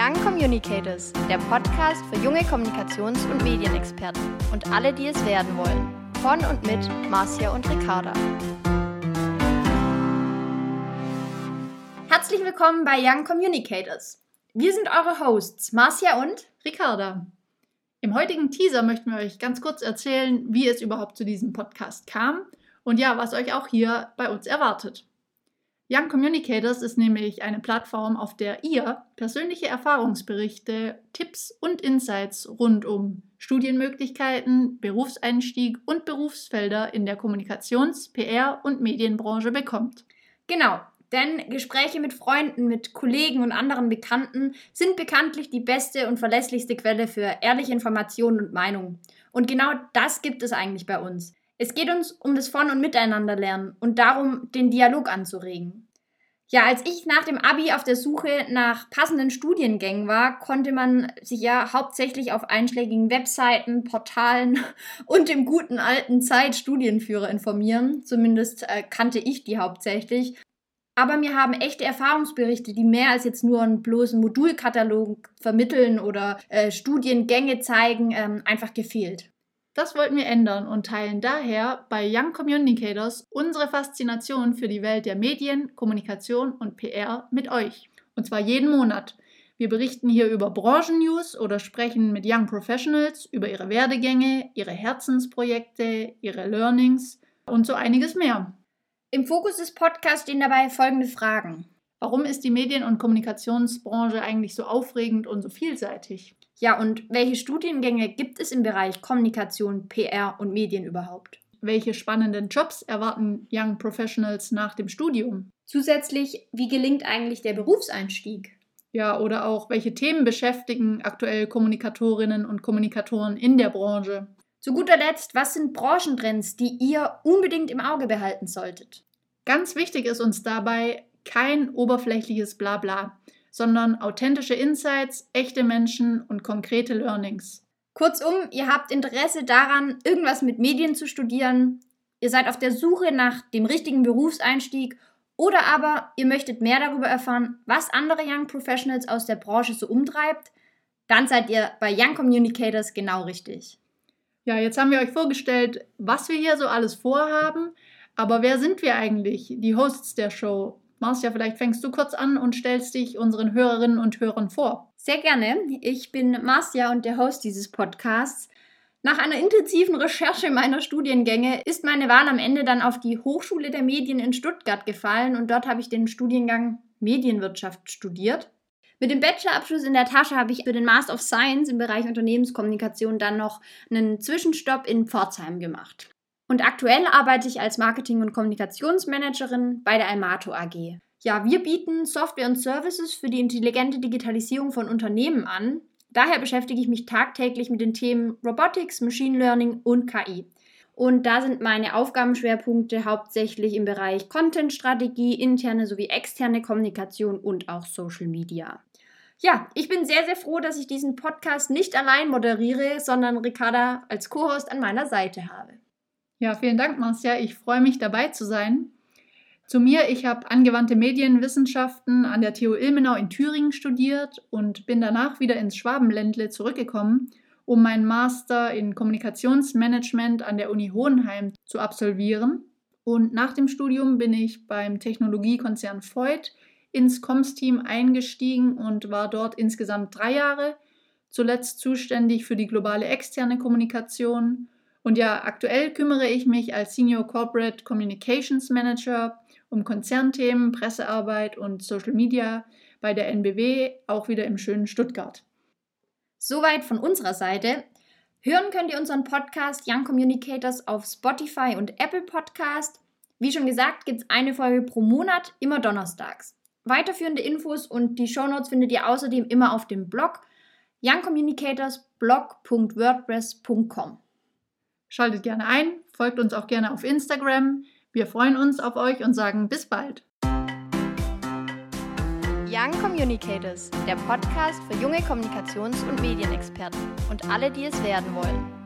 Young Communicators, der Podcast für junge Kommunikations- und Medienexperten und alle, die es werden wollen. Von und mit Marcia und Ricarda. Herzlich willkommen bei Young Communicators. Wir sind eure Hosts, Marcia und Ricarda. Im heutigen Teaser möchten wir euch ganz kurz erzählen, wie es überhaupt zu diesem Podcast kam und ja, was euch auch hier bei uns erwartet. Young Communicators ist nämlich eine Plattform, auf der ihr persönliche Erfahrungsberichte, Tipps und Insights rund um Studienmöglichkeiten, Berufseinstieg und Berufsfelder in der Kommunikations-, PR- und Medienbranche bekommt. Genau, denn Gespräche mit Freunden, mit Kollegen und anderen Bekannten sind bekanntlich die beste und verlässlichste Quelle für ehrliche Informationen und Meinungen. Und genau das gibt es eigentlich bei uns. Es geht uns um das Von- und Miteinanderlernen und darum, den Dialog anzuregen. Ja, als ich nach dem Abi auf der Suche nach passenden Studiengängen war, konnte man sich ja hauptsächlich auf einschlägigen Webseiten, Portalen und dem guten alten Zeit-Studienführer informieren. Zumindest äh, kannte ich die hauptsächlich. Aber mir haben echte Erfahrungsberichte, die mehr als jetzt nur einen bloßen Modulkatalog vermitteln oder äh, Studiengänge zeigen, ähm, einfach gefehlt. Das wollten wir ändern und teilen daher bei Young Communicators unsere Faszination für die Welt der Medien, Kommunikation und PR mit euch. Und zwar jeden Monat. Wir berichten hier über Branchennews oder sprechen mit Young Professionals über ihre Werdegänge, ihre Herzensprojekte, ihre Learnings und so einiges mehr. Im Fokus des Podcasts stehen dabei folgende Fragen. Warum ist die Medien- und Kommunikationsbranche eigentlich so aufregend und so vielseitig? Ja, und welche Studiengänge gibt es im Bereich Kommunikation, PR und Medien überhaupt? Welche spannenden Jobs erwarten Young Professionals nach dem Studium? Zusätzlich, wie gelingt eigentlich der Berufseinstieg? Ja, oder auch, welche Themen beschäftigen aktuell Kommunikatorinnen und Kommunikatoren in der Branche? Zu guter Letzt, was sind Branchentrends, die ihr unbedingt im Auge behalten solltet? Ganz wichtig ist uns dabei kein oberflächliches Blabla, sondern authentische Insights, echte Menschen und konkrete Learnings. Kurzum, ihr habt Interesse daran, irgendwas mit Medien zu studieren, ihr seid auf der Suche nach dem richtigen Berufseinstieg oder aber ihr möchtet mehr darüber erfahren, was andere Young Professionals aus der Branche so umtreibt, dann seid ihr bei Young Communicators genau richtig. Ja, jetzt haben wir euch vorgestellt, was wir hier so alles vorhaben. Aber wer sind wir eigentlich, die Hosts der Show? Marcia, vielleicht fängst du kurz an und stellst dich unseren Hörerinnen und Hörern vor. Sehr gerne. Ich bin Marcia und der Host dieses Podcasts. Nach einer intensiven Recherche meiner Studiengänge ist meine Wahl am Ende dann auf die Hochschule der Medien in Stuttgart gefallen und dort habe ich den Studiengang Medienwirtschaft studiert. Mit dem Bachelorabschluss in der Tasche habe ich für den Master of Science im Bereich Unternehmenskommunikation dann noch einen Zwischenstopp in Pforzheim gemacht. Und aktuell arbeite ich als Marketing- und Kommunikationsmanagerin bei der Almato AG. Ja, wir bieten Software und Services für die intelligente Digitalisierung von Unternehmen an. Daher beschäftige ich mich tagtäglich mit den Themen Robotics, Machine Learning und KI. Und da sind meine Aufgabenschwerpunkte hauptsächlich im Bereich Content-Strategie, interne sowie externe Kommunikation und auch Social Media. Ja, ich bin sehr, sehr froh, dass ich diesen Podcast nicht allein moderiere, sondern Ricarda als Co-Host an meiner Seite habe. Ja, vielen Dank, Marcia. Ich freue mich, dabei zu sein. Zu mir, ich habe angewandte Medienwissenschaften an der TU Ilmenau in Thüringen studiert und bin danach wieder ins Schwabenländle zurückgekommen, um meinen Master in Kommunikationsmanagement an der Uni Hohenheim zu absolvieren. Und nach dem Studium bin ich beim Technologiekonzern Voigt ins Comms-Team eingestiegen und war dort insgesamt drei Jahre, zuletzt zuständig für die globale externe Kommunikation. Und ja, aktuell kümmere ich mich als Senior Corporate Communications Manager um Konzernthemen, Pressearbeit und Social Media bei der NBW, auch wieder im schönen Stuttgart. Soweit von unserer Seite. Hören könnt ihr unseren Podcast Young Communicators auf Spotify und Apple Podcast. Wie schon gesagt, gibt es eine Folge pro Monat, immer donnerstags. Weiterführende Infos und die Shownotes findet ihr außerdem immer auf dem Blog youngcommunicatorsblog.wordpress.com. Schaltet gerne ein, folgt uns auch gerne auf Instagram. Wir freuen uns auf euch und sagen bis bald. Young Communicators, der Podcast für junge Kommunikations- und Medienexperten und alle, die es werden wollen.